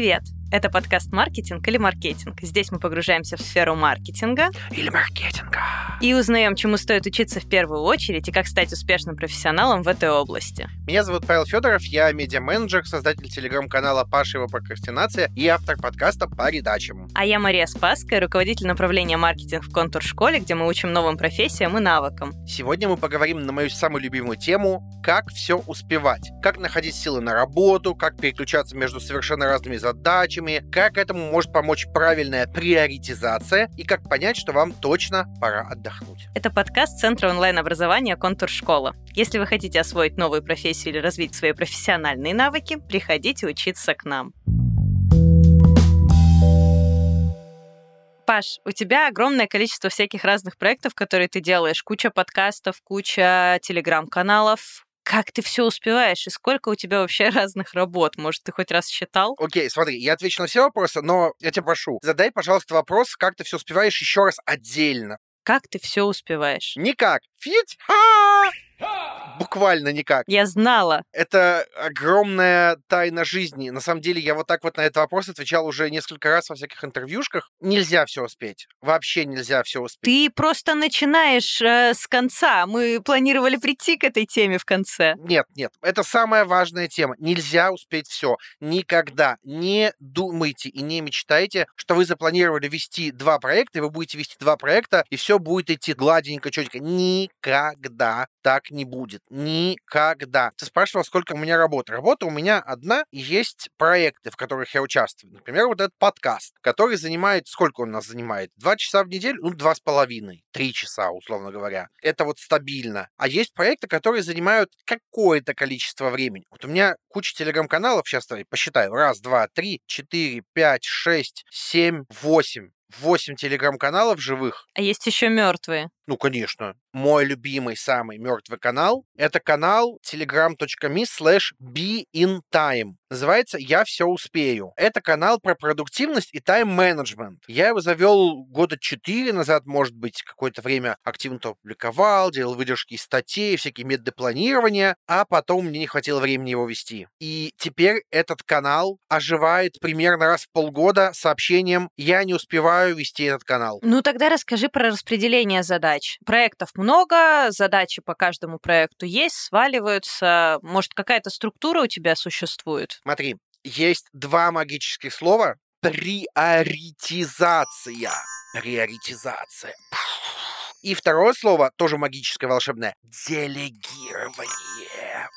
Привет! Это подкаст «Маркетинг или маркетинг». Здесь мы погружаемся в сферу маркетинга. Или маркетинга. И узнаем, чему стоит учиться в первую очередь и как стать успешным профессионалом в этой области. Меня зовут Павел Федоров, я медиа-менеджер, создатель телеграм-канала Паша его прокрастинация и автор подкаста по редачам. А я Мария Спаская, руководитель направления маркетинг в контур-школе, где мы учим новым профессиям и навыкам. Сегодня мы поговорим на мою самую любимую тему «Как все успевать». Как находить силы на работу, как переключаться между совершенно разными задачами, задачами, как этому может помочь правильная приоритизация и как понять, что вам точно пора отдохнуть. Это подкаст Центра онлайн-образования «Контур Школа». Если вы хотите освоить новую профессию или развить свои профессиональные навыки, приходите учиться к нам. Паш, у тебя огромное количество всяких разных проектов, которые ты делаешь. Куча подкастов, куча телеграм-каналов как ты все успеваешь и сколько у тебя вообще разных работ? Может, ты хоть раз считал? Окей, смотри, я отвечу на все вопросы, но я тебя прошу, задай, пожалуйста, вопрос, как ты все успеваешь еще раз отдельно. Как ты все успеваешь? Никак. Фить! Буквально никак. Я знала. Это огромная тайна жизни. На самом деле, я вот так вот на этот вопрос отвечал уже несколько раз во всяких интервьюшках. Нельзя все успеть. Вообще нельзя все успеть. Ты просто начинаешь э, с конца. Мы планировали прийти к этой теме в конце. Нет, нет. Это самая важная тема. Нельзя успеть все. Никогда. Не думайте и не мечтайте, что вы запланировали вести два проекта, и вы будете вести два проекта, и все будет идти гладенько, четенько. Никогда так не будет. Никогда. Ты спрашивал, сколько у меня работы. Работа у меня одна, есть проекты, в которых я участвую. Например, вот этот подкаст, который занимает... Сколько он нас занимает? Два часа в неделю? Ну, два с половиной. Три часа, условно говоря. Это вот стабильно. А есть проекты, которые занимают какое-то количество времени. Вот у меня куча телеграм-каналов, сейчас посчитаю. Раз, два, три, четыре, пять, шесть, семь, восемь. Восемь телеграм-каналов живых. А есть еще мертвые. Ну, конечно. Мой любимый самый мертвый канал — это канал telegram.me slash beintime. Называется «Я все успею». Это канал про продуктивность и тайм-менеджмент. Я его завел года четыре назад, может быть, какое-то время активно то публиковал, делал выдержки из статей, всякие методы планирования, а потом мне не хватило времени его вести. И теперь этот канал оживает примерно раз в полгода сообщением «Я не успеваю вести этот канал». Ну, тогда расскажи про распределение задач задач. Проектов много, задачи по каждому проекту есть, сваливаются. Может, какая-то структура у тебя существует? Смотри, есть два магических слова. Приоритизация. Приоритизация. И второе слово, тоже магическое, волшебное. Делегирование.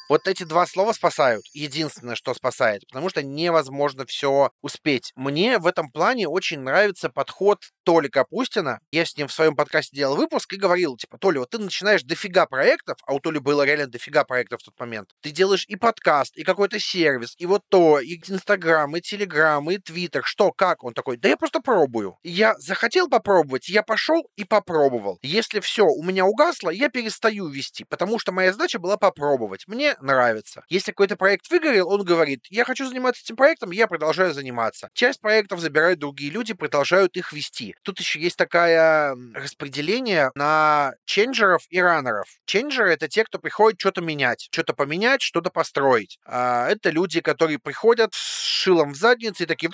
Вот эти два слова спасают. Единственное, что спасает. Потому что невозможно все успеть. Мне в этом плане очень нравится подход Толи Капустина. Я с ним в своем подкасте делал выпуск и говорил, типа, Толя, вот ты начинаешь дофига проектов, а у Толи было реально дофига проектов в тот момент. Ты делаешь и подкаст, и какой-то сервис, и вот то, и Инстаграм, и Телеграм, и Твиттер. Что, как? Он такой, да я просто пробую. Я захотел попробовать, я пошел и попробовал. Если все у меня угасло, я перестаю вести, потому что моя задача была попробовать. Мне нравится. Если какой-то проект выгорел, он говорит, я хочу заниматься этим проектом, я продолжаю заниматься. Часть проектов забирают другие люди, продолжают их вести. Тут еще есть такое распределение на ченджеров и раннеров. Ченджеры — это те, кто приходит что-то менять, что-то поменять, что-то построить. А это люди, которые приходят с шилом в заднице и такие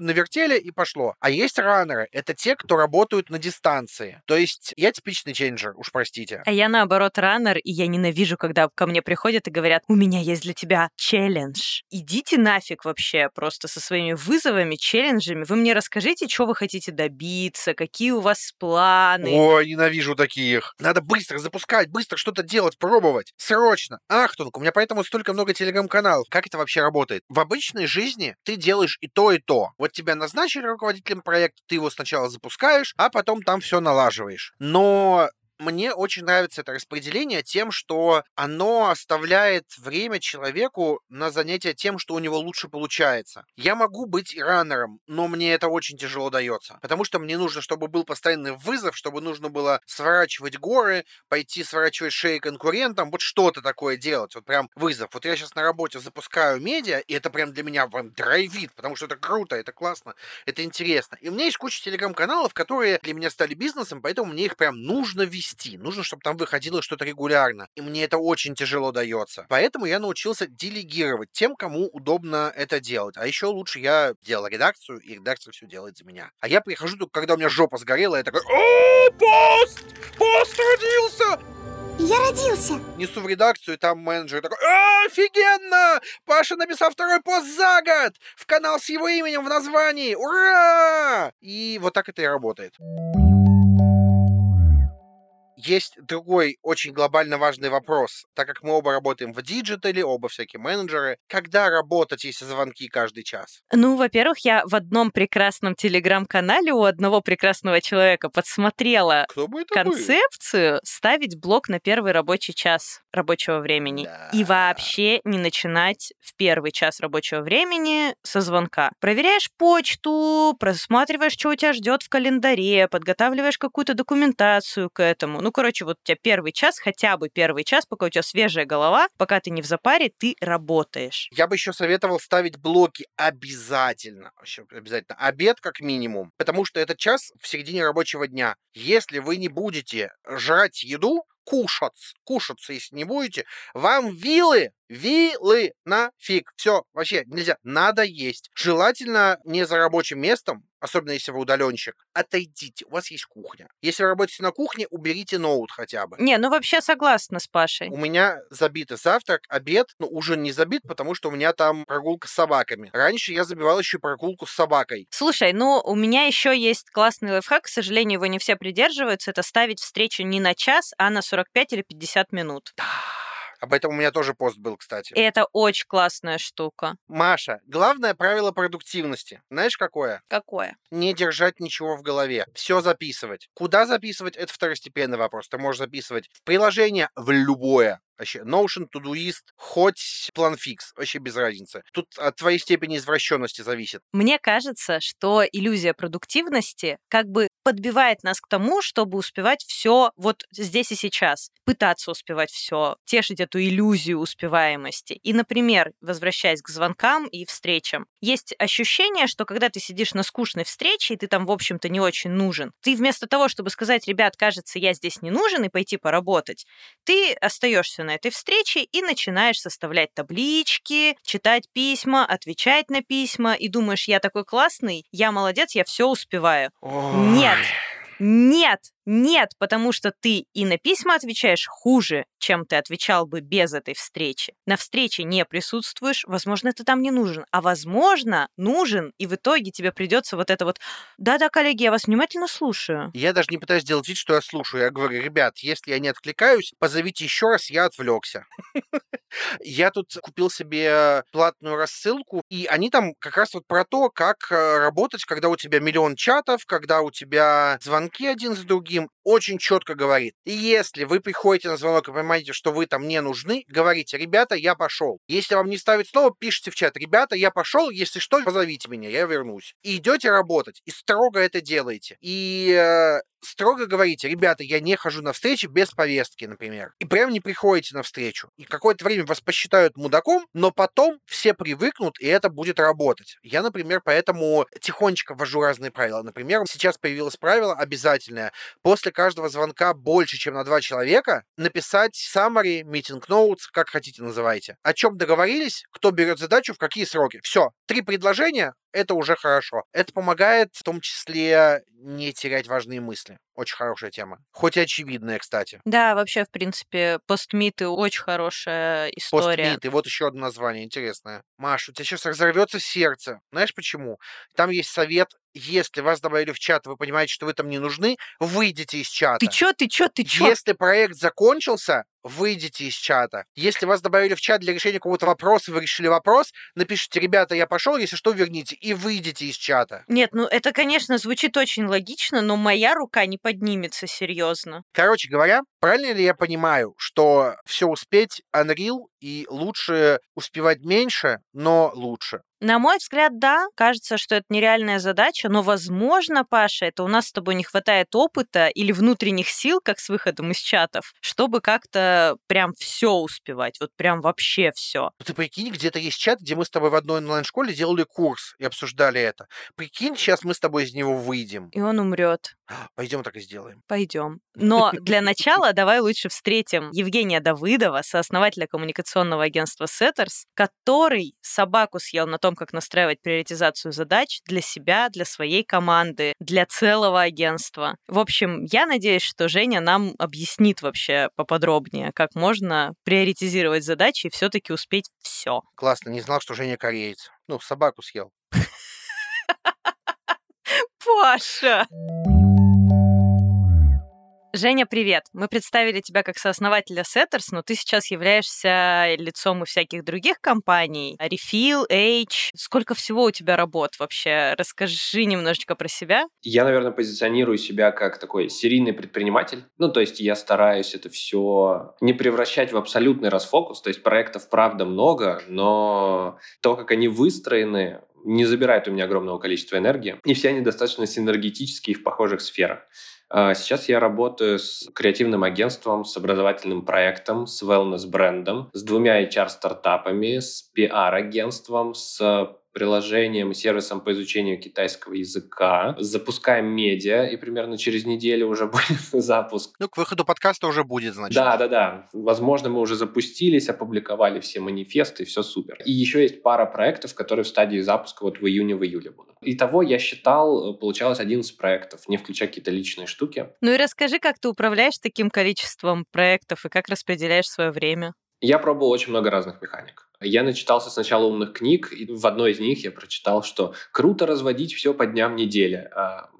навертели и пошло. А есть раннеры — это те, кто работают на дистанции. То есть я типичный ченджер, уж простите. А я наоборот раннер, и я ненавижу, когда ко мне приходят и говорят, у меня есть для тебя челлендж. Идите нафиг вообще просто со своими вызовами, челленджами. Вы мне расскажите, что вы хотите добиться, какие у вас планы. Ой, ненавижу таких. Надо быстро запускать, быстро что-то делать, пробовать. Срочно. Ахтунг, у меня поэтому столько много телеграм-каналов. Как это вообще работает? В обычной жизни ты делаешь и то, и то. Вот тебя назначили руководителем проекта, ты его сначала запускаешь, а потом там все налаживаешь. Но мне очень нравится это распределение тем, что оно оставляет время человеку на занятие тем, что у него лучше получается. Я могу быть runner ом, но мне это очень тяжело дается, потому что мне нужно, чтобы был постоянный вызов, чтобы нужно было сворачивать горы, пойти сворачивать шеи конкурентам, вот что-то такое делать, вот прям вызов. Вот я сейчас на работе запускаю медиа, и это прям для меня прям драйвит, потому что это круто, это классно, это интересно. И у меня есть куча телеграм-каналов, которые для меня стали бизнесом, поэтому мне их прям нужно вести вести. Нужно, чтобы там выходило что-то регулярно. И мне это очень тяжело дается. Поэтому я научился делегировать тем, кому удобно это делать. А еще лучше я делал редакцию, и редакция все делает за меня. А я прихожу только, когда у меня жопа сгорела, я такой, о, пост! Пост родился! Я родился. Несу в редакцию, и там менеджер такой, «А, офигенно! Паша написал второй пост за год! В канал с его именем в названии! Ура! И вот так это и работает. Есть другой очень глобально важный вопрос. Так как мы оба работаем в digital е, оба всякие менеджеры, когда работать, если звонки каждый час? Ну, во-первых, я в одном прекрасном телеграм-канале у одного прекрасного человека подсмотрела концепцию ставить блок на первый рабочий час рабочего времени. И Да. вообще не начинать в первый час рабочего времени со звонка. Проверяешь почту, просматриваешь, что у тебя ждет в календаре, подготавливаешь какую-то документацию к этому. Ну, короче, вот у тебя первый час, хотя бы первый час, пока у тебя свежая голова, пока ты не в запаре, ты работаешь. Я бы еще советовал ставить блоки обязательно. Вообще обязательно. Обед как минимум. Потому что этот час в середине рабочего дня. Если вы не будете жрать еду, кушать, кушаться, если не будете, вам вилы, вилы нафиг. Все, вообще нельзя. Надо есть. Желательно не за рабочим местом, особенно если вы удаленщик. Отойдите, у вас есть кухня. Если вы работаете на кухне, уберите ноут хотя бы. Не, ну вообще согласна с Пашей. У меня забитый завтрак, обед, ну, ужин не забит, потому что у меня там прогулка с собаками. Раньше я забивал еще прогулку с собакой. Слушай, ну у меня еще есть классный лайфхак, к сожалению, его не все придерживаются, это ставить встречу не на час, а на 45 или 50 минут. Об этом у меня тоже пост был, кстати. И это очень классная штука. Маша, главное правило продуктивности. Знаешь, какое? Какое? Не держать ничего в голове. Все записывать. Куда записывать, это второстепенный вопрос. Ты можешь записывать в приложение, в любое. Вообще, Notion, Todoist, хоть PlanFix, вообще без разницы. Тут от твоей степени извращенности зависит. Мне кажется, что иллюзия продуктивности как бы подбивает нас к тому, чтобы успевать все вот здесь и сейчас, пытаться успевать все, тешить эту иллюзию успеваемости. И, например, возвращаясь к звонкам и встречам, есть ощущение, что когда ты сидишь на скучной встрече, и ты там, в общем-то, не очень нужен, ты вместо того, чтобы сказать, ребят, кажется, я здесь не нужен, и пойти поработать, ты остаешься на этой встрече и начинаешь составлять таблички, читать письма, отвечать на письма, и думаешь, я такой классный, я молодец, я все успеваю. Нет. Нет, нет, потому что ты и на письма отвечаешь хуже, чем ты отвечал бы без этой встречи. На встрече не присутствуешь, возможно, ты там не нужен, а возможно, нужен, и в итоге тебе придется вот это вот «Да-да, коллеги, я вас внимательно слушаю». Я даже не пытаюсь сделать вид, что я слушаю. Я говорю, ребят, если я не откликаюсь, позовите еще раз, я отвлекся. Я тут купил себе платную рассылку, и они там как раз вот про то, как э, работать, когда у тебя миллион чатов, когда у тебя звонки один за другим. Очень четко говорит. И если вы приходите на звонок и понимаете, что вы там не нужны, говорите, ребята, я пошел. Если вам не ставить слово, пишите в чат, ребята, я пошел, если что, позовите меня, я вернусь. И идете работать, и строго это делаете. И э, строго говорите, ребята, я не хожу на встречи без повестки, например. И прям не приходите на встречу. И какое-то время вас посчитают мудаком, но потом все привыкнут, и это будет работать. Я, например, поэтому тихонечко ввожу разные правила. Например, сейчас появилось правило обязательное. После каждого звонка больше, чем на два человека, написать summary, meeting notes, как хотите называйте. О чем договорились, кто берет задачу, в какие сроки. Все. Три предложения, это уже хорошо. Это помогает в том числе не терять важные мысли. Очень хорошая тема. Хоть и очевидная, кстати. Да, вообще, в принципе, постмиты очень хорошая история. Постмит. И вот еще одно название интересное. Маш, у тебя сейчас разорвется сердце. Знаешь почему? Там есть совет если вас добавили в чат, вы понимаете, что вы там не нужны, выйдите из чата. Ты чё, ты чё, ты чё? Если проект закончился, выйдите из чата. Если вас добавили в чат для решения какого-то вопроса, вы решили вопрос, напишите, ребята, я пошел, если что, верните, и выйдите из чата. Нет, ну это, конечно, звучит очень логично, но моя рука не поднимется серьезно. Короче говоря, Правильно ли я понимаю, что все успеть Unreal и лучше успевать меньше, но лучше? На мой взгляд, да. Кажется, что это нереальная задача, но, возможно, Паша, это у нас с тобой не хватает опыта или внутренних сил, как с выходом из чатов, чтобы как-то прям все успевать, вот прям вообще все. Ты прикинь, где-то есть чат, где мы с тобой в одной онлайн-школе делали курс и обсуждали это. Прикинь, сейчас мы с тобой из него выйдем. И он умрет. Пойдем так и сделаем. Пойдем. Но для начала давай лучше встретим Евгения Давыдова, сооснователя коммуникационного агентства Setters, который собаку съел на том, как настраивать приоритизацию задач для себя, для своей команды, для целого агентства. В общем, я надеюсь, что Женя нам объяснит вообще поподробнее, как можно приоритизировать задачи и все-таки успеть все. Классно, не знал, что Женя кореец. Ну, собаку съел. Паша! Женя, привет. Мы представили тебя как сооснователя Setters, но ты сейчас являешься лицом и всяких других компаний. Refill, H. Сколько всего у тебя работ вообще? Расскажи немножечко про себя. Я, наверное, позиционирую себя как такой серийный предприниматель. Ну, то есть я стараюсь это все не превращать в абсолютный расфокус. То есть проектов, правда, много, но то, как они выстроены, не забирает у меня огромного количества энергии. И все они достаточно синергетические в похожих сферах. А, сейчас я работаю с креативным агентством, с образовательным проектом, с wellness-брендом, с двумя HR-стартапами, с PR-агентством, с приложением и сервисом по изучению китайского языка. Запускаем медиа, и примерно через неделю уже будет запуск. Ну, к выходу подкаста уже будет, значит. Да, да, да. Возможно, мы уже запустились, опубликовали все манифесты, все супер. И еще есть пара проектов, которые в стадии запуска вот в июне, в июле будут. Итого я считал, получалось 11 проектов, не включая какие-то личные штуки. Ну и расскажи, как ты управляешь таким количеством проектов и как распределяешь свое время? Я пробовал очень много разных механик. Я начитался сначала умных книг, и в одной из них я прочитал, что круто разводить все по дням недели. А,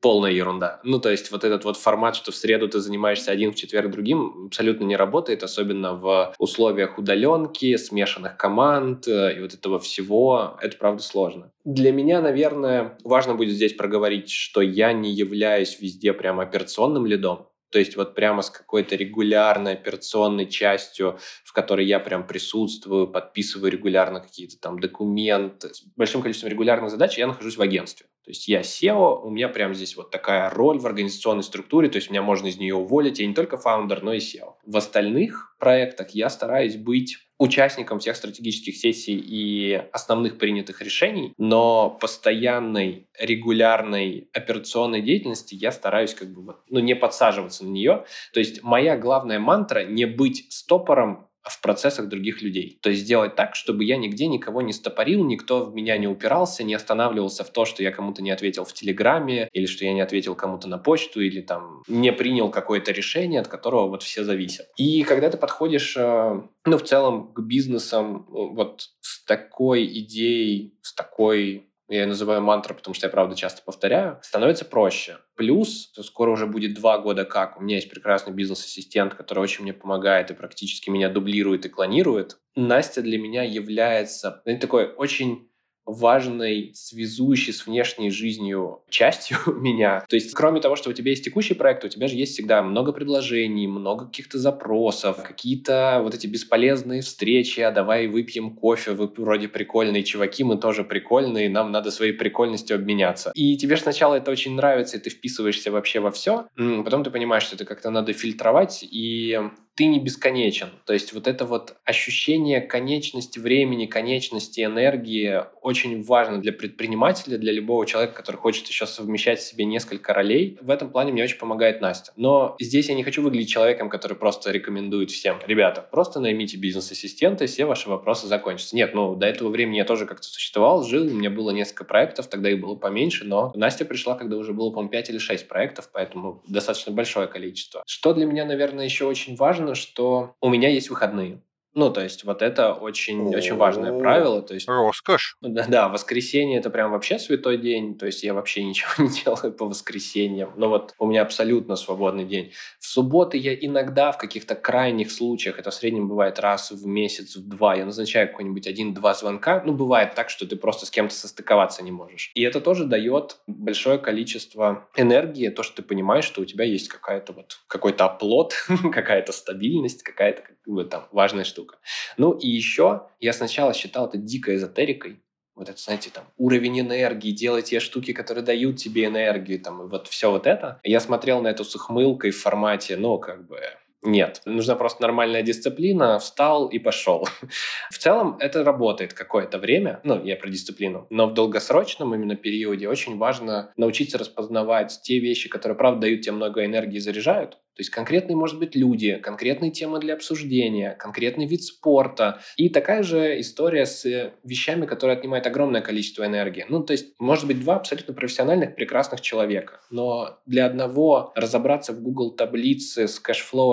полная ерунда. Ну, то есть вот этот вот формат, что в среду ты занимаешься один, в четверг другим, абсолютно не работает, особенно в условиях удаленки, смешанных команд э, и вот этого всего. Это, правда, сложно. Для меня, наверное, важно будет здесь проговорить, что я не являюсь везде прям операционным лидом. То есть вот прямо с какой-то регулярной операционной частью, в которой я прям присутствую, подписываю регулярно какие-то там документы. С большим количеством регулярных задач я нахожусь в агентстве. То есть я SEO, у меня прям здесь вот такая роль в организационной структуре, то есть меня можно из нее уволить. Я не только фаундер, но и SEO. В остальных проектах я стараюсь быть участником всех стратегических сессий и основных принятых решений, но постоянной, регулярной операционной деятельности я стараюсь как бы ну, не подсаживаться на нее. То есть моя главная мантра не быть стопором в процессах других людей. То есть сделать так, чтобы я нигде никого не стопорил, никто в меня не упирался, не останавливался в то, что я кому-то не ответил в Телеграме, или что я не ответил кому-то на почту, или там не принял какое-то решение, от которого вот все зависят. И когда ты подходишь, э, ну, в целом, к бизнесам э, вот с такой идеей, с такой я ее называю мантра, потому что я, правда, часто повторяю, становится проще. Плюс, скоро уже будет два года как, у меня есть прекрасный бизнес-ассистент, который очень мне помогает и практически меня дублирует и клонирует. Настя для меня является такой очень важной, связующей с внешней жизнью частью меня. То есть, кроме того, что у тебя есть текущий проект, у тебя же есть всегда много предложений, много каких-то запросов, какие-то вот эти бесполезные встречи, а давай выпьем кофе, вы вроде прикольные чуваки, мы тоже прикольные, нам надо своей прикольностью обменяться. И тебе же сначала это очень нравится, и ты вписываешься вообще во все, потом ты понимаешь, что это как-то надо фильтровать, и ты не бесконечен. То есть вот это вот ощущение конечности времени, конечности энергии очень важно для предпринимателя, для любого человека, который хочет еще совмещать в себе несколько ролей. В этом плане мне очень помогает Настя. Но здесь я не хочу выглядеть человеком, который просто рекомендует всем. Ребята, просто наймите бизнес-ассистента, и все ваши вопросы закончатся. Нет, ну до этого времени я тоже как-то существовал, жил, у меня было несколько проектов, тогда их было поменьше, но Настя пришла, когда уже было, по-моему, 5 или 6 проектов, поэтому достаточно большое количество. Что для меня, наверное, еще очень важно, что у меня есть выходные. Ну, то есть вот это очень, очень важное правило. То есть, Роскошь. да, да, воскресенье это прям вообще святой день. То есть я вообще ничего не делаю по воскресеньям. Но вот у меня абсолютно свободный день. В субботы я иногда в каких-то крайних случаях, это в среднем бывает раз в месяц, в два, я назначаю какой-нибудь один-два звонка. Ну, бывает так, что ты просто с кем-то состыковаться не можешь. И это тоже дает большое количество энергии, то, что ты понимаешь, что у тебя есть какая-то вот какой-то оплот, какая-то стабильность, какая-то как бы, там важная штука штука. Ну и еще я сначала считал это дикой эзотерикой, вот это, знаете, там, уровень энергии, делать те штуки, которые дают тебе энергию, там, и вот все вот это. Я смотрел на эту с ухмылкой в формате, ну, как бы, нет, нужна просто нормальная дисциплина, встал и пошел. В целом это работает какое-то время, ну, я про дисциплину, но в долгосрочном именно периоде очень важно научиться распознавать те вещи, которые, правда, дают тебе много энергии и заряжают, то есть конкретные, может быть, люди, конкретные темы для обсуждения, конкретный вид спорта. И такая же история с вещами, которые отнимают огромное количество энергии. Ну, то есть, может быть, два абсолютно профессиональных, прекрасных человека. Но для одного разобраться в Google таблице с cash flow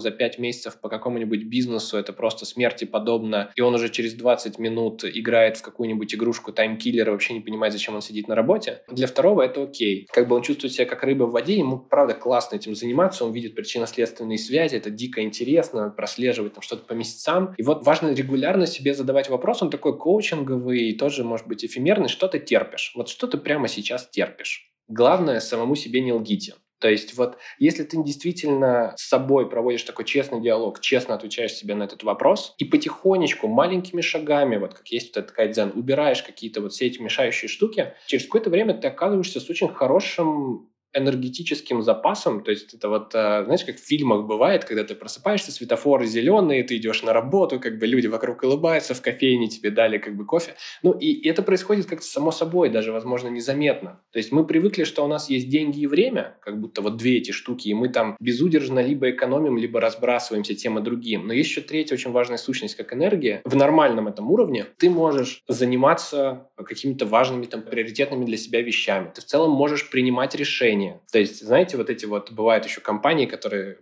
за 5 месяцев по какому-нибудь бизнесу, это просто смерти подобно. И он уже через 20 минут играет в какую-нибудь игрушку таймкиллера, вообще не понимает, зачем он сидит на работе. Для второго это окей. Как бы он чувствует себя как рыба в воде, ему, правда, классно этим заниматься, он видит причинно-следственные связи, это дико интересно, прослеживать там что-то по месяцам. И вот важно регулярно себе задавать вопрос, он такой коучинговый, и тоже может быть эфемерный, что ты терпишь? Вот что ты прямо сейчас терпишь? Главное, самому себе не лгите. То есть вот если ты действительно с собой проводишь такой честный диалог, честно отвечаешь себе на этот вопрос и потихонечку, маленькими шагами, вот как есть вот этот кайдзен, убираешь какие-то вот все эти мешающие штуки, через какое-то время ты оказываешься с очень хорошим энергетическим запасом, то есть это вот, э, знаешь, как в фильмах бывает, когда ты просыпаешься, светофоры зеленые, ты идешь на работу, как бы люди вокруг улыбаются, в кофейне тебе дали как бы кофе. Ну и это происходит как-то само собой, даже, возможно, незаметно. То есть мы привыкли, что у нас есть деньги и время, как будто вот две эти штуки, и мы там безудержно либо экономим, либо разбрасываемся тем и другим. Но есть еще третья очень важная сущность, как энергия. В нормальном этом уровне ты можешь заниматься какими-то важными, там, приоритетными для себя вещами. Ты в целом можешь принимать решения, решения. То есть, знаете, вот эти вот бывают еще компании, которые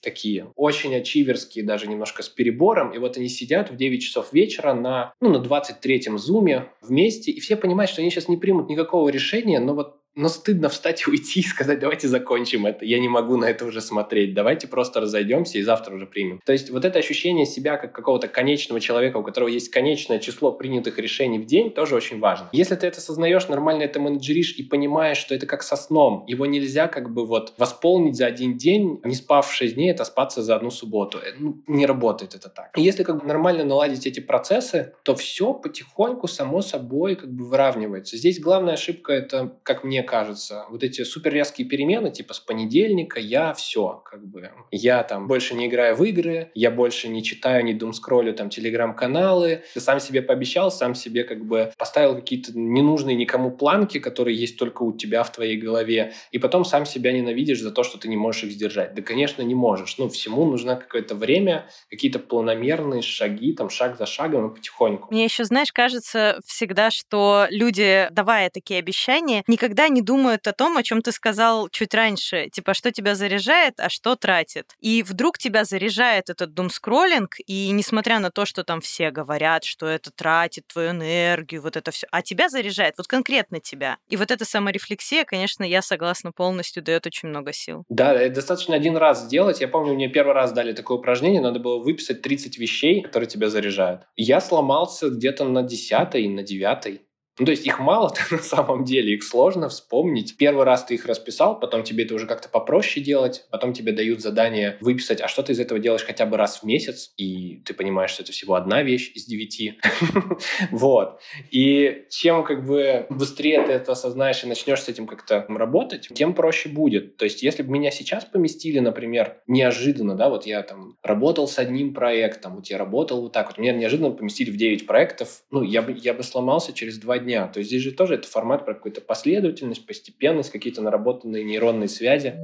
такие очень ачиверские, даже немножко с перебором, и вот они сидят в 9 часов вечера на, ну, на 23-м зуме вместе, и все понимают, что они сейчас не примут никакого решения, но вот но стыдно встать и уйти и сказать, давайте закончим это, я не могу на это уже смотреть, давайте просто разойдемся и завтра уже примем. То есть вот это ощущение себя как какого-то конечного человека, у которого есть конечное число принятых решений в день, тоже очень важно. Если ты это осознаешь, нормально это менеджеришь и понимаешь, что это как со сном, его нельзя как бы вот восполнить за один день, не спав 6 дней, это спаться за одну субботу. Э, ну, не работает это так. Если как бы нормально наладить эти процессы, то все потихоньку, само собой, как бы выравнивается. Здесь главная ошибка это, как мне кажется, вот эти супер резкие перемены, типа с понедельника я все, как бы, я там больше не играю в игры, я больше не читаю, не думскроллю там телеграм-каналы, ты сам себе пообещал, сам себе как бы поставил какие-то ненужные никому планки, которые есть только у тебя в твоей голове, и потом сам себя ненавидишь за то, что ты не можешь их сдержать. Да, конечно, не можешь. Ну, всему нужно какое-то время, какие-то планомерные шаги, там, шаг за шагом и потихоньку. Мне еще, знаешь, кажется всегда, что люди, давая такие обещания, никогда не не думают о том, о чем ты сказал чуть раньше, типа, что тебя заряжает, а что тратит. И вдруг тебя заряжает этот думскроллинг, и несмотря на то, что там все говорят, что это тратит твою энергию, вот это все, а тебя заряжает, вот конкретно тебя. И вот эта саморефлексия, конечно, я согласна полностью, дает очень много сил. Да, это достаточно один раз сделать. Я помню, мне первый раз дали такое упражнение, надо было выписать 30 вещей, которые тебя заряжают. Я сломался где-то на 10 на 9 ну, то есть их мало на самом деле, их сложно вспомнить. Первый раз ты их расписал, потом тебе это уже как-то попроще делать, потом тебе дают задание выписать, а что ты из этого делаешь хотя бы раз в месяц, и ты понимаешь, что это всего одна вещь из девяти. Вот. И чем как бы быстрее ты это осознаешь и начнешь с этим как-то работать, тем проще будет. То есть если бы меня сейчас поместили, например, неожиданно, да, вот я там работал с одним проектом, вот я работал вот так вот, меня неожиданно поместили в 9 проектов, ну, я бы, я бы сломался через два дня дня. То есть здесь же тоже это формат про какую-то последовательность, постепенность, какие-то наработанные нейронные связи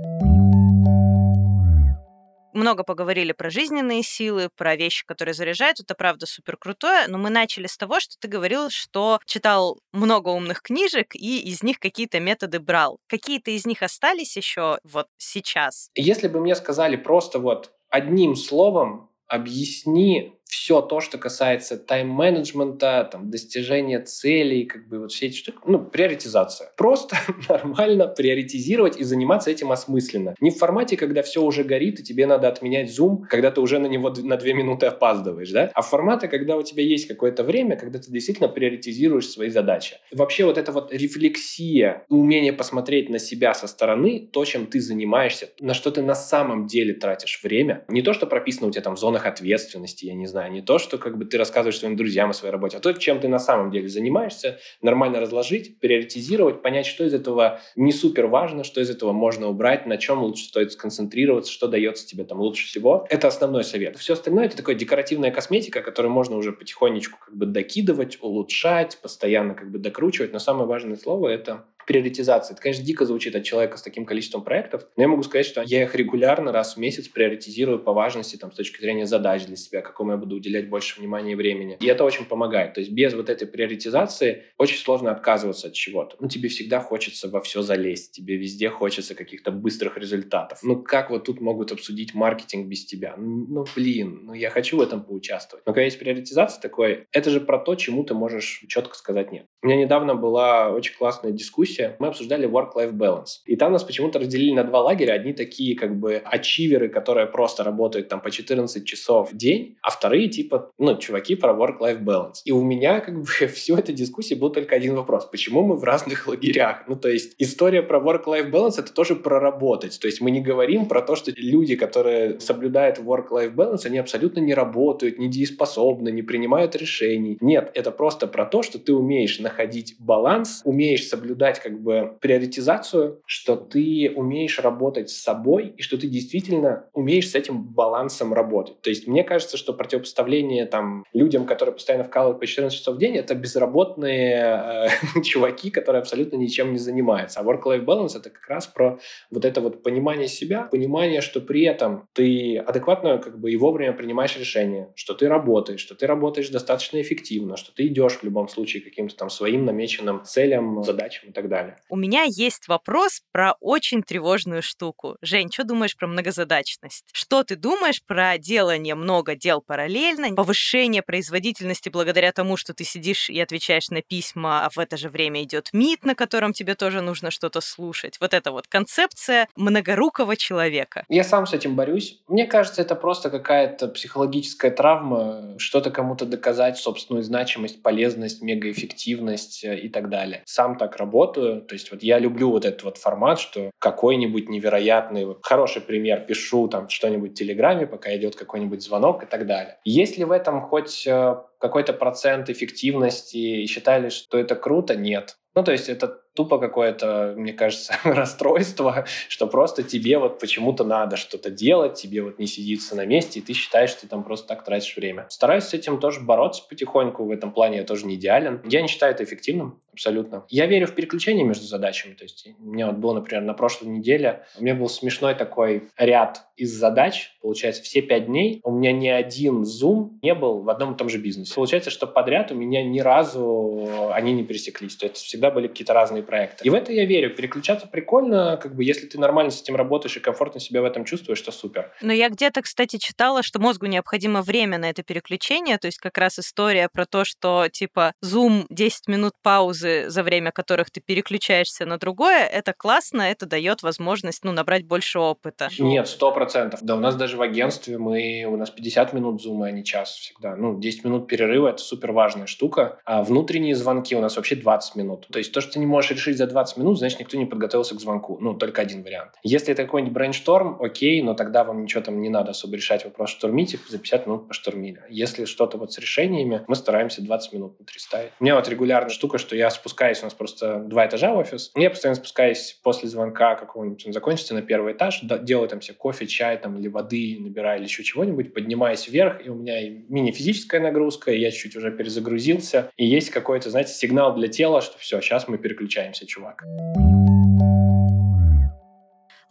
много поговорили про жизненные силы, про вещи, которые заряжают. Это правда супер крутое. Но мы начали с того, что ты говорил, что читал много умных книжек и из них какие-то методы брал. Какие-то из них остались еще вот сейчас? Если бы мне сказали просто вот одним словом объясни все то, что касается тайм-менеджмента, там, достижения целей, как бы вот все эти штуки, ну, приоритизация. Просто нормально приоритизировать и заниматься этим осмысленно. Не в формате, когда все уже горит, и тебе надо отменять Zoom, когда ты уже на него на две минуты опаздываешь, да? А в формате, когда у тебя есть какое-то время, когда ты действительно приоритизируешь свои задачи. Вообще вот эта вот рефлексия, умение посмотреть на себя со стороны, то, чем ты занимаешься, на что ты на самом деле тратишь время, не то, что прописано у тебя там в зонах ответственности, я не знаю, не то, что как бы ты рассказываешь своим друзьям о своей работе, а то, чем ты на самом деле занимаешься, нормально разложить, приоритизировать, понять, что из этого не супер важно, что из этого можно убрать, на чем лучше стоит сконцентрироваться, что дается тебе там лучше всего. Это основной совет. Все остальное — это такая декоративная косметика, которую можно уже потихонечку как бы докидывать, улучшать, постоянно как бы докручивать. Но самое важное слово — это приоритизация. Это, конечно, дико звучит от человека с таким количеством проектов, но я могу сказать, что я их регулярно раз в месяц приоритизирую по важности там, с точки зрения задач для себя, какому я буду уделять больше внимания и времени. И это очень помогает. То есть без вот этой приоритизации очень сложно отказываться от чего-то. Ну, тебе всегда хочется во все залезть, тебе везде хочется каких-то быстрых результатов. Ну, как вот тут могут обсудить маркетинг без тебя? Ну блин, ну я хочу в этом поучаствовать. Но когда есть приоритизация такой, это же про то, чему ты можешь четко сказать нет. У меня недавно была очень классная дискуссия дискуссия, мы обсуждали work-life balance. И там нас почему-то разделили на два лагеря. Одни такие как бы ачиверы, которые просто работают там по 14 часов в день, а вторые типа, ну, чуваки про work-life balance. И у меня как бы всю эту дискуссию был только один вопрос. Почему мы в разных лагерях? Ну, то есть история про work-life balance это тоже про работать. То есть мы не говорим про то, что люди, которые соблюдают work-life balance, они абсолютно не работают, не дееспособны, не принимают решений. Нет, это просто про то, что ты умеешь находить баланс, умеешь соблюдать как бы приоритизацию, что ты умеешь работать с собой и что ты действительно умеешь с этим балансом работать. То есть мне кажется, что противопоставление там людям, которые постоянно вкалывают по 14 часов в день, это безработные э, чуваки, которые абсолютно ничем не занимаются. А work-life balance — это как раз про вот это вот понимание себя, понимание, что при этом ты адекватно как бы и вовремя принимаешь решения, что ты работаешь, что ты работаешь достаточно эффективно, что ты идешь в любом случае каким-то там своим намеченным целям, задачам и так далее далее. У меня есть вопрос про очень тревожную штуку. Жень, что думаешь про многозадачность? Что ты думаешь про делание много дел параллельно, повышение производительности благодаря тому, что ты сидишь и отвечаешь на письма, а в это же время идет МИД, на котором тебе тоже нужно что-то слушать. Вот эта вот концепция многорукого человека. Я сам с этим борюсь. Мне кажется, это просто какая-то психологическая травма, что-то кому-то доказать, собственную значимость, полезность, мегаэффективность э, и так далее. Сам так работаю, делаю. То есть вот я люблю вот этот вот формат, что какой-нибудь невероятный, хороший пример, пишу там что-нибудь в Телеграме, пока идет какой-нибудь звонок и так далее. Есть ли в этом хоть э, какой-то процент эффективности и считали, что это круто? Нет. Ну, то есть это тупо какое-то, мне кажется, расстройство, что просто тебе вот почему-то надо что-то делать, тебе вот не сидится на месте, и ты считаешь, что ты там просто так тратишь время. Стараюсь с этим тоже бороться потихоньку, в этом плане я тоже не идеален. Я не считаю это эффективным, абсолютно. Я верю в переключение между задачами, то есть у меня вот было, например, на прошлой неделе, у меня был смешной такой ряд из задач, получается, все пять дней у меня ни один Zoom не был в одном и том же бизнесе. Получается, что подряд у меня ни разу они не пересеклись, то есть всегда были какие-то разные проекты. И в это я верю. Переключаться прикольно, как бы если ты нормально с этим работаешь и комфортно себя в этом чувствуешь, то супер. Но я где-то, кстати, читала, что мозгу необходимо время на это переключение, то есть как раз история про то, что типа Zoom 10 минут паузы, за время которых ты переключаешься на другое, это классно, это дает возможность, ну, набрать больше опыта. Нет, сто процентов. Да, у нас даже в агентстве мы, у нас 50 минут зума, а не час всегда. Ну, 10 минут перерыва — это супер важная штука. А внутренние звонки у нас вообще 20 минут. То есть то, что ты не можешь решить за 20 минут, значит, никто не подготовился к звонку. Ну, только один вариант. Если это какой-нибудь brainstorm, окей, но тогда вам ничего там не надо особо решать вопрос штурмите, за 50 минут поштурмили. Если что-то вот с решениями, мы стараемся 20 минут внутри ставить. У меня вот регулярная штука, что я спускаюсь, у нас просто два этажа офис, я постоянно спускаюсь после звонка какого-нибудь, он закончится на первый этаж, делаю там себе кофе, чай там или воды, набираю или еще чего-нибудь, поднимаюсь вверх, и у меня мини-физическая нагрузка, и я чуть-чуть уже перезагрузился, и есть какой-то, знаете, сигнал для тела, что все, сейчас мы переключаемся, чувак.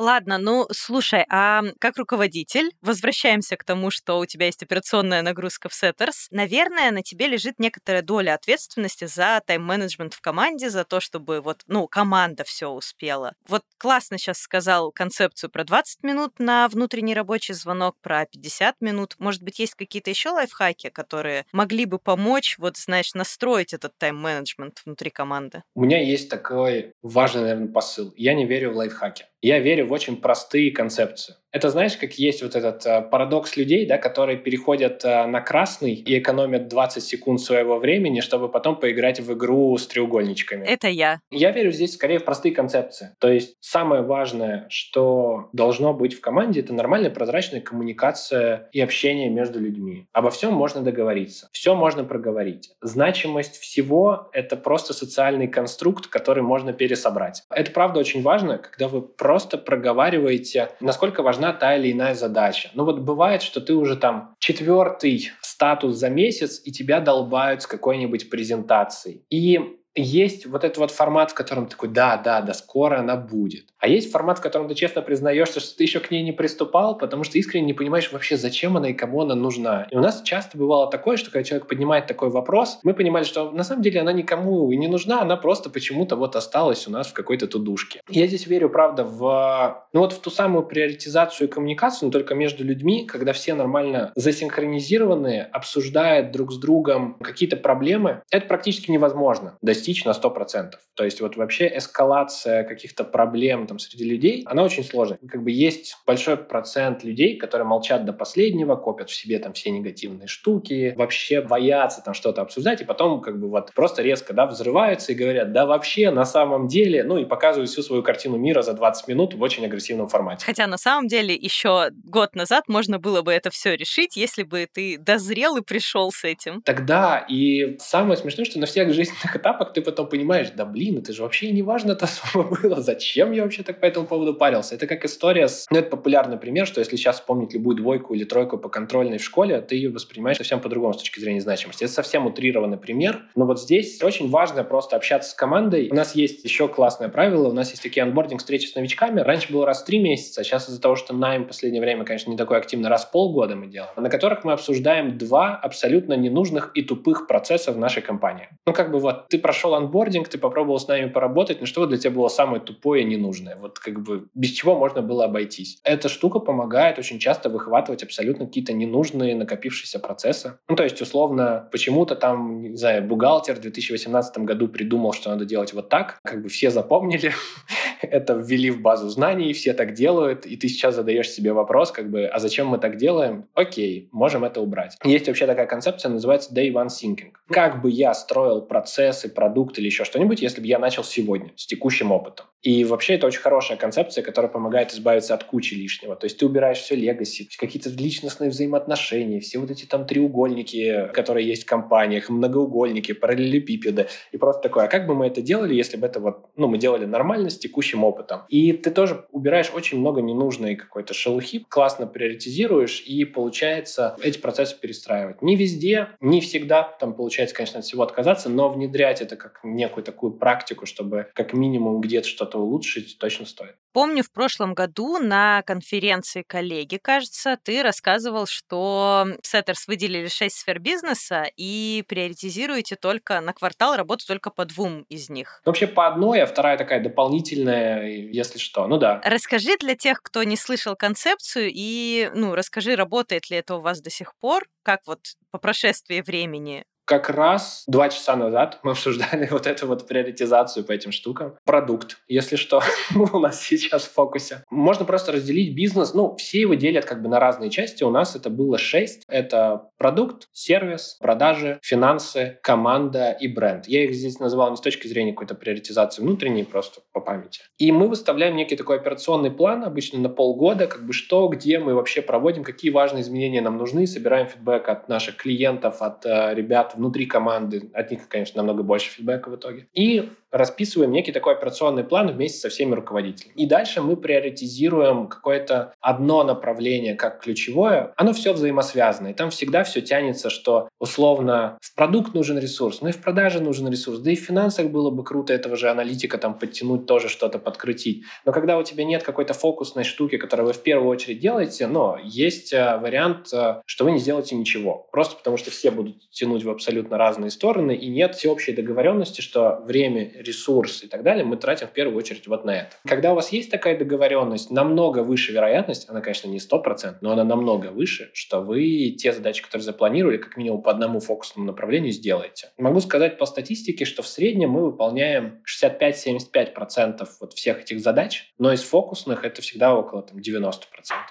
Ладно, ну слушай, а как руководитель, возвращаемся к тому, что у тебя есть операционная нагрузка в Setters. Наверное, на тебе лежит некоторая доля ответственности за тайм-менеджмент в команде, за то, чтобы вот, ну, команда все успела. Вот классно сейчас сказал концепцию про 20 минут на внутренний рабочий звонок, про 50 минут. Может быть, есть какие-то еще лайфхаки, которые могли бы помочь, вот, знаешь, настроить этот тайм-менеджмент внутри команды? У меня есть такой важный, наверное, посыл. Я не верю в лайфхаки. Я верю в очень простые концепции. Это знаешь, как есть вот этот э, парадокс людей, да, которые переходят э, на красный и экономят 20 секунд своего времени, чтобы потом поиграть в игру с треугольничками. Это я. Я верю здесь скорее в простые концепции. То есть самое важное, что должно быть в команде, это нормальная прозрачная коммуникация и общение между людьми. Обо всем можно договориться, все можно проговорить. Значимость всего — это просто социальный конструкт, который можно пересобрать. Это правда очень важно, когда вы просто проговариваете, насколько важна важна та или иная задача. Ну вот бывает, что ты уже там четвертый статус за месяц, и тебя долбают с какой-нибудь презентацией. И есть вот этот вот формат, в котором такой, да, да, да, скоро она будет. А есть формат, в котором ты честно признаешься, что ты еще к ней не приступал, потому что искренне не понимаешь вообще, зачем она и кому она нужна. И у нас часто бывало такое, что когда человек поднимает такой вопрос, мы понимали, что на самом деле она никому и не нужна, она просто почему-то вот осталась у нас в какой-то тудушке. Я здесь верю, правда, в, ну вот в ту самую приоритизацию и коммуникацию, но только между людьми, когда все нормально засинхронизированы, обсуждают друг с другом какие-то проблемы, это практически невозможно достичь достичь на 100%. То есть вот вообще эскалация каких-то проблем там среди людей, она очень сложная. Как бы есть большой процент людей, которые молчат до последнего, копят в себе там все негативные штуки, вообще боятся там что-то обсуждать, и потом как бы вот просто резко, да, взрываются и говорят, да вообще на самом деле, ну и показывают всю свою картину мира за 20 минут в очень агрессивном формате. Хотя на самом деле еще год назад можно было бы это все решить, если бы ты дозрел и пришел с этим. Тогда и самое смешное, что на всех жизненных этапах ты потом понимаешь, да блин, это же вообще не важно это особо было, зачем я вообще так по этому поводу парился? Это как история с... Ну, это популярный пример, что если сейчас вспомнить любую двойку или тройку по контрольной в школе, ты ее воспринимаешь совсем по-другому с точки зрения значимости. Это совсем утрированный пример, но вот здесь очень важно просто общаться с командой. У нас есть еще классное правило, у нас есть такие анбординг встречи с новичками. Раньше было раз в три месяца, а сейчас из-за того, что найм в последнее время, конечно, не такой активно, раз в полгода мы делаем, на которых мы обсуждаем два абсолютно ненужных и тупых процесса в нашей компании. Ну, как бы вот ты прошел прошел анбординг, ты попробовал с нами поработать, но что для тебя было самое тупое и ненужное? Вот как бы без чего можно было обойтись? Эта штука помогает очень часто выхватывать абсолютно какие-то ненужные накопившиеся процессы. Ну, то есть, условно, почему-то там, не знаю, бухгалтер в 2018 году придумал, что надо делать вот так, как бы все запомнили, это ввели в базу знаний, все так делают, и ты сейчас задаешь себе вопрос, как бы, а зачем мы так делаем? Окей, можем это убрать. Есть вообще такая концепция, называется day one thinking. Как бы я строил процессы, продукт или еще что-нибудь, если бы я начал сегодня с текущим опытом. И вообще это очень хорошая концепция, которая помогает избавиться от кучи лишнего. То есть ты убираешь все легаси, какие-то личностные взаимоотношения, все вот эти там треугольники, которые есть в компаниях, многоугольники, параллелепипеды. И просто такое, а как бы мы это делали, если бы это вот, ну, мы делали нормально с текущим опытом. И ты тоже убираешь очень много ненужной какой-то шелухи, классно приоритизируешь, и получается эти процессы перестраивать. Не везде, не всегда, там получается, конечно, от всего отказаться, но внедрять это как некую такую практику, чтобы как минимум где-то что-то что-то улучшить точно стоит. Помню, в прошлом году на конференции коллеги, кажется, ты рассказывал, что Сеттерс выделили 6 сфер бизнеса и приоритизируете только на квартал работу только по двум из них. Вообще по одной, а вторая такая дополнительная, если что. Ну да. Расскажи для тех, кто не слышал концепцию, и ну, расскажи, работает ли это у вас до сих пор, как вот по прошествии времени как раз два часа назад мы обсуждали вот эту вот приоритизацию по этим штукам. Продукт, если что, у нас сейчас в фокусе. Можно просто разделить бизнес. Ну, все его делят как бы на разные части. У нас это было шесть. Это продукт, сервис, продажи, финансы, команда и бренд. Я их здесь называл не с точки зрения какой-то приоритизации внутренней, просто по памяти. И мы выставляем некий такой операционный план, обычно на полгода, как бы что, где мы вообще проводим, какие важные изменения нам нужны, собираем фидбэк от наших клиентов, от э, ребят внутри команды, от них, конечно, намного больше фидбэка в итоге. И расписываем некий такой операционный план вместе со всеми руководителями. И дальше мы приоритизируем какое-то одно направление как ключевое. Оно все взаимосвязано. И там всегда все тянется, что условно в продукт нужен ресурс, ну и в продаже нужен ресурс. Да и в финансах было бы круто этого же аналитика там подтянуть, тоже что-то подкрутить. Но когда у тебя нет какой-то фокусной штуки, которую вы в первую очередь делаете, но есть э, вариант, э, что вы не сделаете ничего. Просто потому что все будут тянуть в абсолютно разные стороны, и нет всеобщей договоренности, что время ресурс и так далее мы тратим в первую очередь вот на это. Когда у вас есть такая договоренность, намного выше вероятность, она, конечно, не 100%, но она намного выше, что вы те задачи, которые запланировали, как минимум по одному фокусному направлению сделаете. Могу сказать по статистике, что в среднем мы выполняем 65-75% вот всех этих задач, но из фокусных это всегда около там, 90%.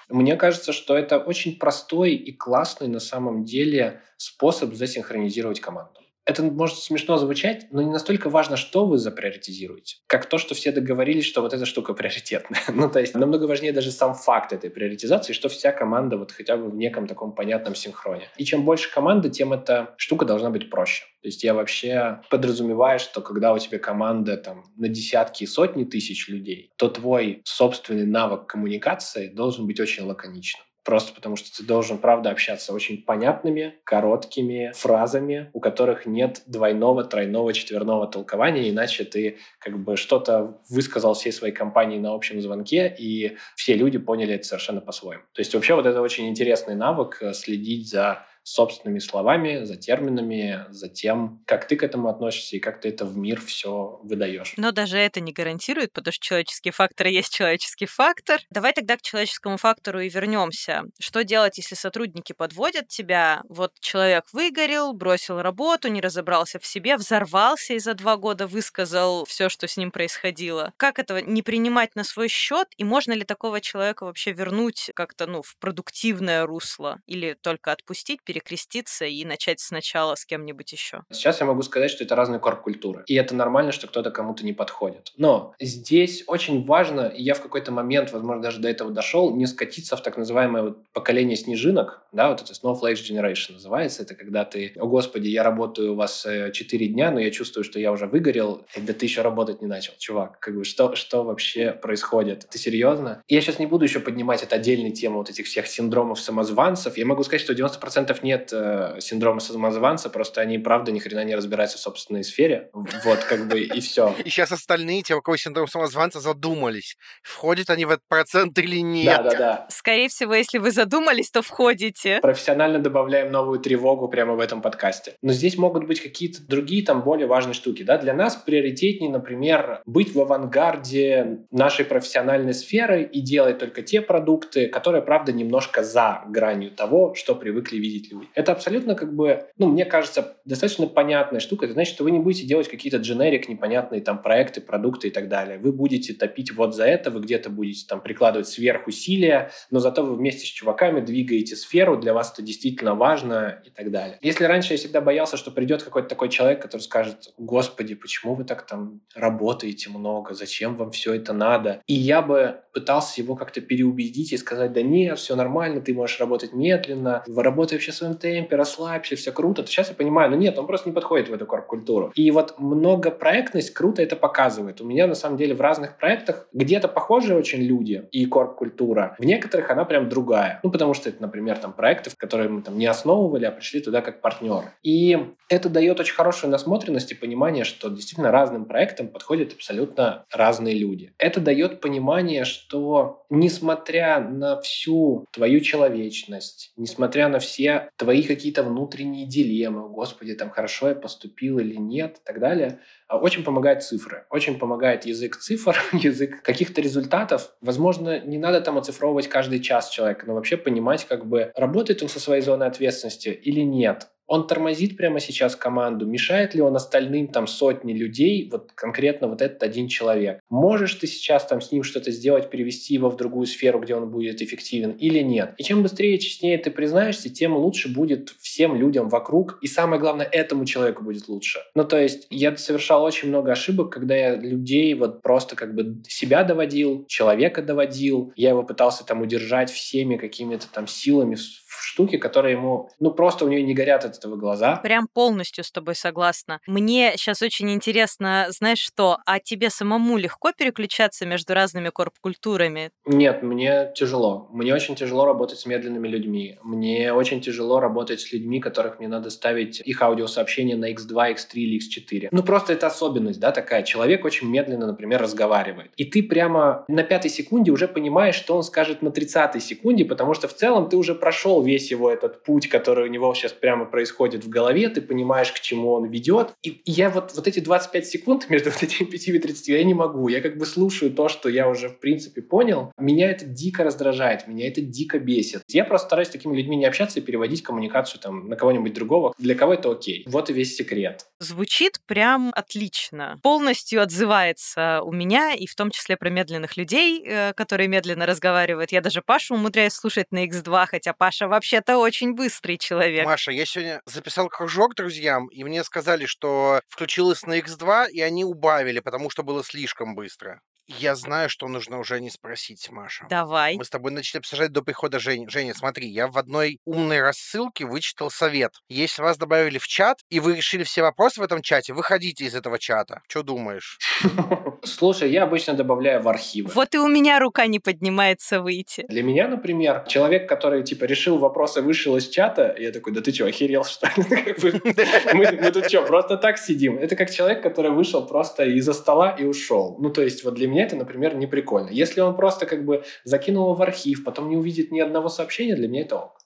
Мне кажется, что это очень простой и классный на самом деле способ засинхронизировать команду это может смешно звучать, но не настолько важно, что вы заприоритизируете, как то, что все договорились, что вот эта штука приоритетная. ну, то есть намного важнее даже сам факт этой приоритизации, что вся команда вот хотя бы в неком таком понятном синхроне. И чем больше команды, тем эта штука должна быть проще. То есть я вообще подразумеваю, что когда у тебя команда там на десятки и сотни тысяч людей, то твой собственный навык коммуникации должен быть очень лаконичным. Просто потому что ты должен, правда, общаться очень понятными, короткими фразами, у которых нет двойного, тройного, четверного толкования, иначе ты как бы что-то высказал всей своей компании на общем звонке, и все люди поняли это совершенно по-своему. То есть вообще вот это очень интересный навык э, следить за собственными словами, за терминами, за тем, как ты к этому относишься и как ты это в мир все выдаешь. Но даже это не гарантирует, потому что человеческий фактор есть человеческий фактор. Давай тогда к человеческому фактору и вернемся. Что делать, если сотрудники подводят тебя? Вот человек выгорел, бросил работу, не разобрался в себе, взорвался и за два года высказал все, что с ним происходило. Как этого не принимать на свой счет? И можно ли такого человека вообще вернуть как-то ну, в продуктивное русло? Или только отпустить, перекреститься и начать сначала с кем-нибудь еще? Сейчас я могу сказать, что это разные корп-культуры. И это нормально, что кто-то кому-то не подходит. Но здесь очень важно, и я в какой-то момент, возможно, даже до этого дошел, не скатиться в так называемое вот поколение снежинок, да, вот это Snowflake Generation называется. Это когда ты, о господи, я работаю у вас 4 э, дня, но я чувствую, что я уже выгорел, да ты еще работать не начал, чувак. Как бы что, что вообще происходит? Ты серьезно? Я сейчас не буду еще поднимать это отдельной тему вот этих всех синдромов самозванцев. Я могу сказать, что 90% нет э, синдрома самозванца, просто они, правда, ни хрена не разбираются в собственной сфере. Вот, как бы, и все. И сейчас остальные, те, у кого синдром самозванца, задумались, входят они в этот процент или нет. Да, да, да. Скорее всего, если вы задумались, то входите. Профессионально добавляем новую тревогу прямо в этом подкасте. Но здесь могут быть какие-то другие, там, более важные штуки. Да? Для нас приоритетнее, например, быть в авангарде нашей профессиональной сферы и делать только те продукты, которые, правда, немножко за гранью того, что привыкли видеть люди. Это абсолютно как бы, ну, мне кажется, достаточно понятная штука. Это значит, что вы не будете делать какие-то дженерик, непонятные там проекты, продукты и так далее. Вы будете топить вот за это, вы где-то будете там прикладывать сверхусилия, но зато вы вместе с чуваками двигаете сферу, для вас это действительно важно и так далее. Если раньше я всегда боялся, что придет какой-то такой человек, который скажет, господи, почему вы так там работаете много, зачем вам все это надо? И я бы пытался его как-то переубедить и сказать, да нет, все нормально, ты можешь работать медленно, работай вообще своем темпе, расслабься, все круто, то сейчас я понимаю, ну нет, он просто не подходит в эту корп-культуру. И вот многопроектность круто это показывает. У меня на самом деле в разных проектах где-то похожие очень люди и корп-культура, в некоторых она прям другая. Ну, потому что это, например, там проекты, в которые мы там не основывали, а пришли туда как партнер. И это дает очень хорошую насмотренность и понимание, что действительно разным проектам подходят абсолютно разные люди. Это дает понимание, что несмотря на всю твою человечность, несмотря на все твои какие-то внутренние дилеммы, господи, там хорошо я поступил или нет и так далее, а, очень помогают цифры, очень помогает язык цифр, язык каких-то результатов. Возможно, не надо там оцифровывать каждый час человека, но вообще понимать, как бы работает он со своей зоной ответственности или нет он тормозит прямо сейчас команду, мешает ли он остальным там сотни людей, вот конкретно вот этот один человек. Можешь ты сейчас там с ним что-то сделать, перевести его в другую сферу, где он будет эффективен или нет. И чем быстрее и честнее ты признаешься, тем лучше будет всем людям вокруг, и самое главное, этому человеку будет лучше. Ну, то есть я совершал очень много ошибок, когда я людей вот просто как бы себя доводил, человека доводил, я его пытался там удержать всеми какими-то там силами в штуке, которые ему, ну, просто у него не горят этого глаза. Прям полностью с тобой согласна. Мне сейчас очень интересно, знаешь что, а тебе самому легко переключаться между разными корп-культурами? Нет, мне тяжело. Мне очень тяжело работать с медленными людьми. Мне очень тяжело работать с людьми, которых мне надо ставить их аудиосообщения на X2, X3 или X4. Ну, просто это особенность, да, такая. Человек очень медленно, например, разговаривает. И ты прямо на пятой секунде уже понимаешь, что он скажет на 30 секунде, потому что в целом ты уже прошел весь его этот путь, который у него сейчас прямо происходит в голове, ты понимаешь, к чему он ведет. И я вот, вот эти 25 секунд между вот этими 5 и 30, я не могу. Я как бы слушаю то, что я уже в принципе понял. Меня это дико раздражает, меня это дико бесит. Я просто стараюсь с такими людьми не общаться и переводить коммуникацию там на кого-нибудь другого. Для кого это окей. Вот и весь секрет. Звучит прям отлично. Полностью отзывается у меня, и в том числе про медленных людей, э, которые медленно разговаривают. Я даже Пашу умудряюсь слушать на X2, хотя Паша вообще-то очень быстрый человек. Маша, я сегодня записал кружок друзьям, и мне сказали, что включилось на X2, и они убавили, потому что было слишком быстро. Я знаю, что нужно уже не спросить, Маша. Давай. Мы с тобой начали обсуждать до прихода Жени. Женя, смотри, я в одной умной рассылке вычитал совет. Если вас добавили в чат, и вы решили все вопросы в этом чате, выходите из этого чата. Что думаешь? Слушай, я обычно добавляю в архивы. Вот и у меня рука не поднимается выйти. Для меня, например, человек, который, типа, решил вопросы, вышел из чата, я такой, да ты что, охерел, что ли? Мы тут что, просто так сидим? Это как человек, который вышел просто из-за стола и ушел. Ну, то есть, вот для меня это, например, не прикольно. Если он просто как бы закинул его в архив, потом не увидит ни одного сообщения, для меня это ок.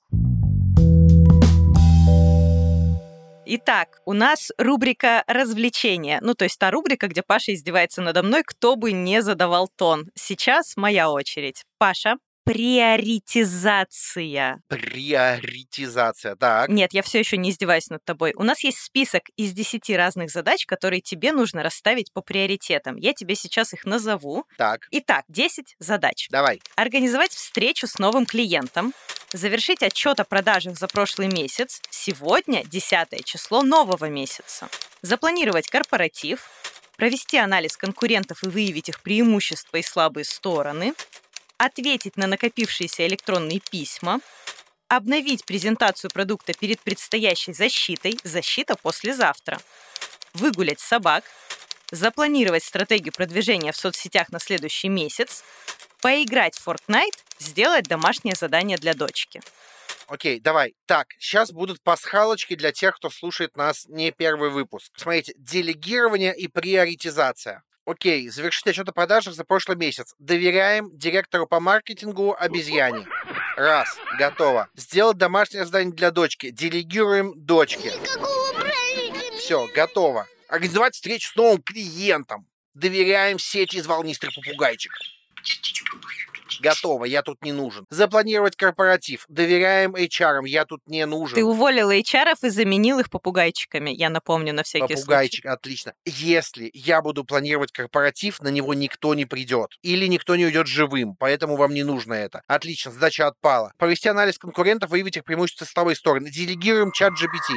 Итак, у нас рубрика развлечения. Ну, то есть та рубрика, где Паша издевается надо мной, кто бы не задавал тон. Сейчас моя очередь. Паша, приоритизация. Приоритизация, так. Нет, я все еще не издеваюсь над тобой. У нас есть список из 10 разных задач, которые тебе нужно расставить по приоритетам. Я тебе сейчас их назову. Так. Итак, 10 задач. Давай. Организовать встречу с новым клиентом, завершить отчет о продажах за прошлый месяц, сегодня 10 число нового месяца, запланировать корпоратив, провести анализ конкурентов и выявить их преимущества и слабые стороны, ответить на накопившиеся электронные письма, обновить презентацию продукта перед предстоящей защитой, защита послезавтра, выгулять собак, запланировать стратегию продвижения в соцсетях на следующий месяц, поиграть в Fortnite, сделать домашнее задание для дочки. Окей, давай. Так, сейчас будут пасхалочки для тех, кто слушает нас не первый выпуск. Смотрите, делегирование и приоритизация. Окей, завершить отчет о продажах за прошлый месяц. Доверяем директору по маркетингу обезьяне. Раз, готово. Сделать домашнее задание для дочки. Делегируем дочке. Все, готово. Организовать встречу с новым клиентом. Доверяем сети из волнистых попугайчиков. Готово, я тут не нужен. Запланировать корпоратив. Доверяем HR, я тут не нужен. Ты уволил HR и заменил их попугайчиками, я напомню на всякий Попугайчик, случай. отлично. Если я буду планировать корпоратив, на него никто не придет. Или никто не уйдет живым, поэтому вам не нужно это. Отлично, задача отпала. Провести анализ конкурентов, выявить их преимущества и слабые стороны. Делегируем чат GPT.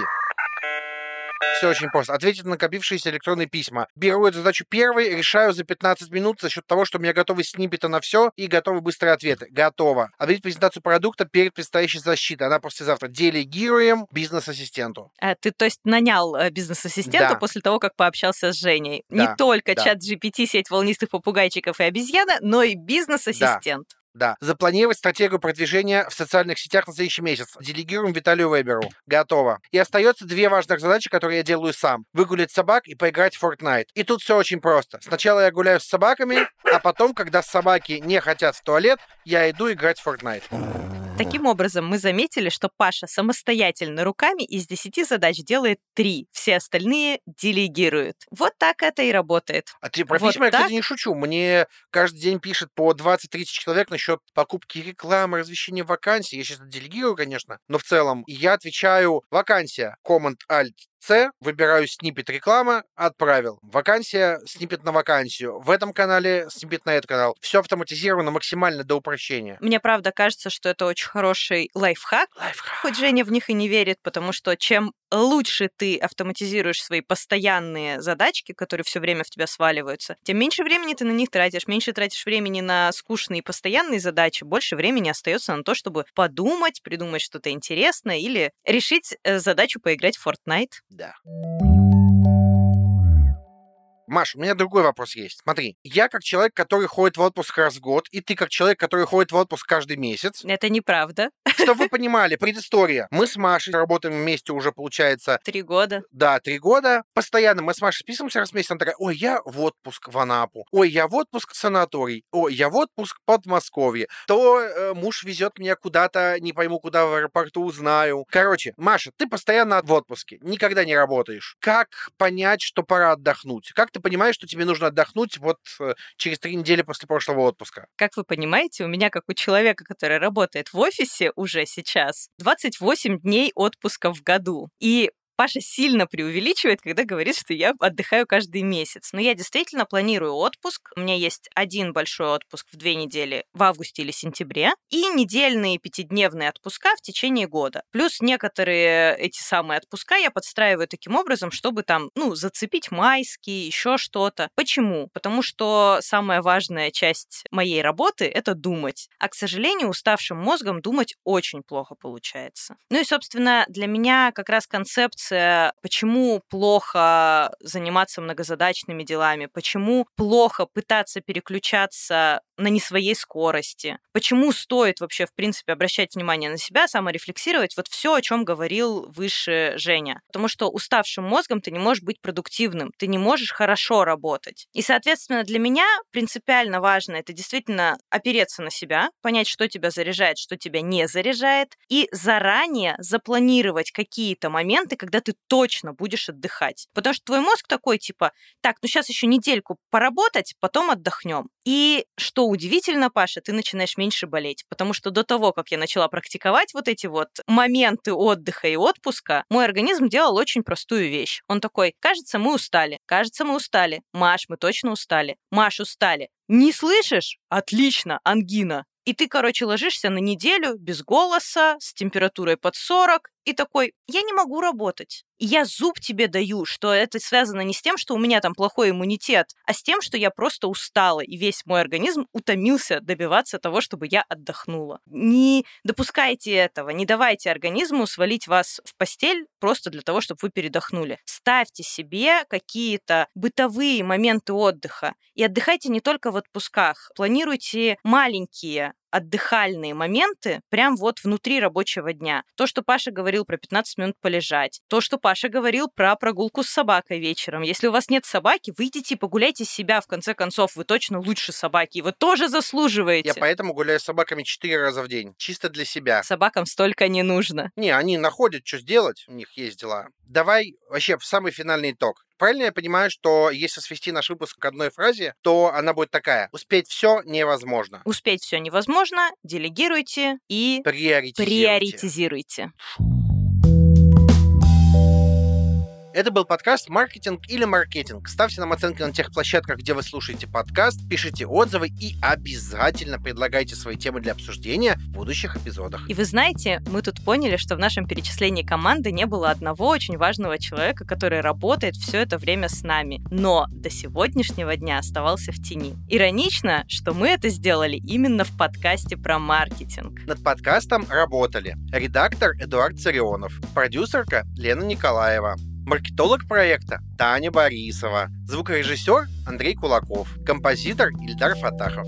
Все очень просто. Ответить на накопившиеся электронные письма. Беру эту задачу первой, решаю за 15 минут за счет того, что у меня готовы сниппеты на все и готовы быстрые ответы. Готово. Объявить презентацию продукта перед предстоящей защитой. Она послезавтра. Делегируем бизнес-ассистенту. А, ты, то есть, нанял э, бизнес-ассистента Да. после того, как пообщался с Женей. Да, Не только да. чат GPT, сеть волнистых попугайчиков и обезьяна, но и бизнес-ассистент. Да. Запланировать стратегию продвижения в социальных сетях на следующий месяц. Делегируем Виталию Веберу. Готово. И остается две важных задачи, которые я делаю сам. Выгулять собак и поиграть в Fortnite. И тут все очень просто. Сначала я гуляю с собаками, а потом, когда собаки не хотят в туалет, я иду играть в Fortnite. Таким образом, мы заметили, что Паша самостоятельно руками из 10 задач делает 3, все остальные делегирует. Вот так это и работает. А ты про Вот письма я, так? кстати, не шучу. Мне каждый день пишет по 20-30 человек насчет покупки рекламы, размещения вакансий. Я сейчас делегирую, конечно, но в целом я отвечаю вакансия, Command Alt С, выбираю снипет реклама, отправил. Вакансия, снипет на вакансию. В этом канале снипет на этот канал. Все автоматизировано максимально до упрощения. Мне правда кажется, что это очень хороший лайфхак. Лайфхак. Хоть Женя в них и не верит, потому что чем лучше ты автоматизируешь свои постоянные задачки, которые все время в тебя сваливаются, тем меньше времени ты на них тратишь, меньше тратишь времени на скучные постоянные задачи, больше времени остается на то, чтобы подумать, придумать что-то интересное или решить э, задачу поиграть в Fortnite. Да. Маш, у меня другой вопрос есть. Смотри, я как человек, который ходит в отпуск раз в год, и ты как человек, который ходит в отпуск каждый месяц. Это неправда. Чтобы вы понимали, предыстория. Мы с Машей работаем вместе уже, получается, Три года. да, три года. Постоянно мы с Машей списываемся раз в месяц. Она такая, ой, я в отпуск в Анапу. Ой, я в отпуск в санаторий. Ой, я в отпуск в Подмосковье. То э, муж везет меня куда-то, не пойму куда, в аэропорту узнаю. Короче, Маша, ты постоянно в отпуске, никогда не работаешь. Как понять, что пора отдохнуть? Как ты понимаешь, что тебе нужно отдохнуть вот э, через три недели после прошлого отпуска? Как вы понимаете, у меня, как у человека, который работает в офисе уже сейчас, 28 дней отпуска в году. И Паша сильно преувеличивает, когда говорит, что я отдыхаю каждый месяц. Но я действительно планирую отпуск. У меня есть один большой отпуск в две недели в августе или сентябре и недельные пятидневные отпуска в течение года. Плюс некоторые эти самые отпуска я подстраиваю таким образом, чтобы там, ну, зацепить майские, еще что-то. Почему? Потому что самая важная часть моей работы — это думать. А, к сожалению, уставшим мозгом думать очень плохо получается. Ну и, собственно, для меня как раз концепция почему плохо заниматься многозадачными делами, почему плохо пытаться переключаться на не своей скорости, почему стоит вообще, в принципе, обращать внимание на себя, саморефлексировать, вот все, о чем говорил выше Женя. Потому что уставшим мозгом ты не можешь быть продуктивным, ты не можешь хорошо работать. И, соответственно, для меня принципиально важно это действительно опереться на себя, понять, что тебя заряжает, что тебя не заряжает, и заранее запланировать какие-то моменты, когда ты точно будешь отдыхать. Потому что твой мозг такой, типа, так, ну сейчас еще недельку поработать, потом отдохнем. И что удивительно, Паша, ты начинаешь меньше болеть, потому что до того, как я начала практиковать вот эти вот моменты отдыха и отпуска, мой организм делал очень простую вещь. Он такой, кажется, мы устали, кажется, мы устали. Маш, мы точно устали. Маш, устали. Не слышишь? Отлично, ангина. И ты, короче, ложишься на неделю без голоса, с температурой под 40, и такой, я не могу работать. Я зуб тебе даю, что это связано не с тем, что у меня там плохой иммунитет, а с тем, что я просто устала, и весь мой организм утомился добиваться того, чтобы я отдохнула. Не допускайте этого, не давайте организму свалить вас в постель просто для того, чтобы вы передохнули. Ставьте себе какие-то бытовые моменты отдыха. И отдыхайте не только в отпусках. Планируйте маленькие отдыхальные моменты прям вот внутри рабочего дня. То, что Паша говорил про 15 минут полежать, то, что Паша говорил про прогулку с собакой вечером. Если у вас нет собаки, выйдите и погуляйте себя, в конце концов, вы точно лучше собаки, и вы тоже заслуживаете. Я поэтому гуляю с собаками четыре раза в день, чисто для себя. Собакам столько не нужно. Не, они находят, что сделать, у них есть дела. Давай вообще в самый финальный итог. Правильно я понимаю, что если свести наш выпуск к одной фразе, то она будет такая. Успеть все невозможно. Успеть все невозможно, делегируйте и Приоритизируйте. приоритизируйте. Это был подкаст «Маркетинг или маркетинг». Ставьте нам оценки на тех площадках, где вы слушаете подкаст, пишите отзывы и обязательно предлагайте свои темы для обсуждения в будущих эпизодах. И вы знаете, мы тут поняли, что в нашем перечислении команды не было одного очень важного человека, который работает все это время с нами, но до сегодняшнего дня оставался в тени. Иронично, что мы это сделали именно в подкасте про маркетинг. Над подкастом работали редактор Эдуард Царионов, продюсерка Лена Николаева, маркетолог проекта Таня Борисова, звукорежиссер Андрей Кулаков, композитор Ильдар Фатахов.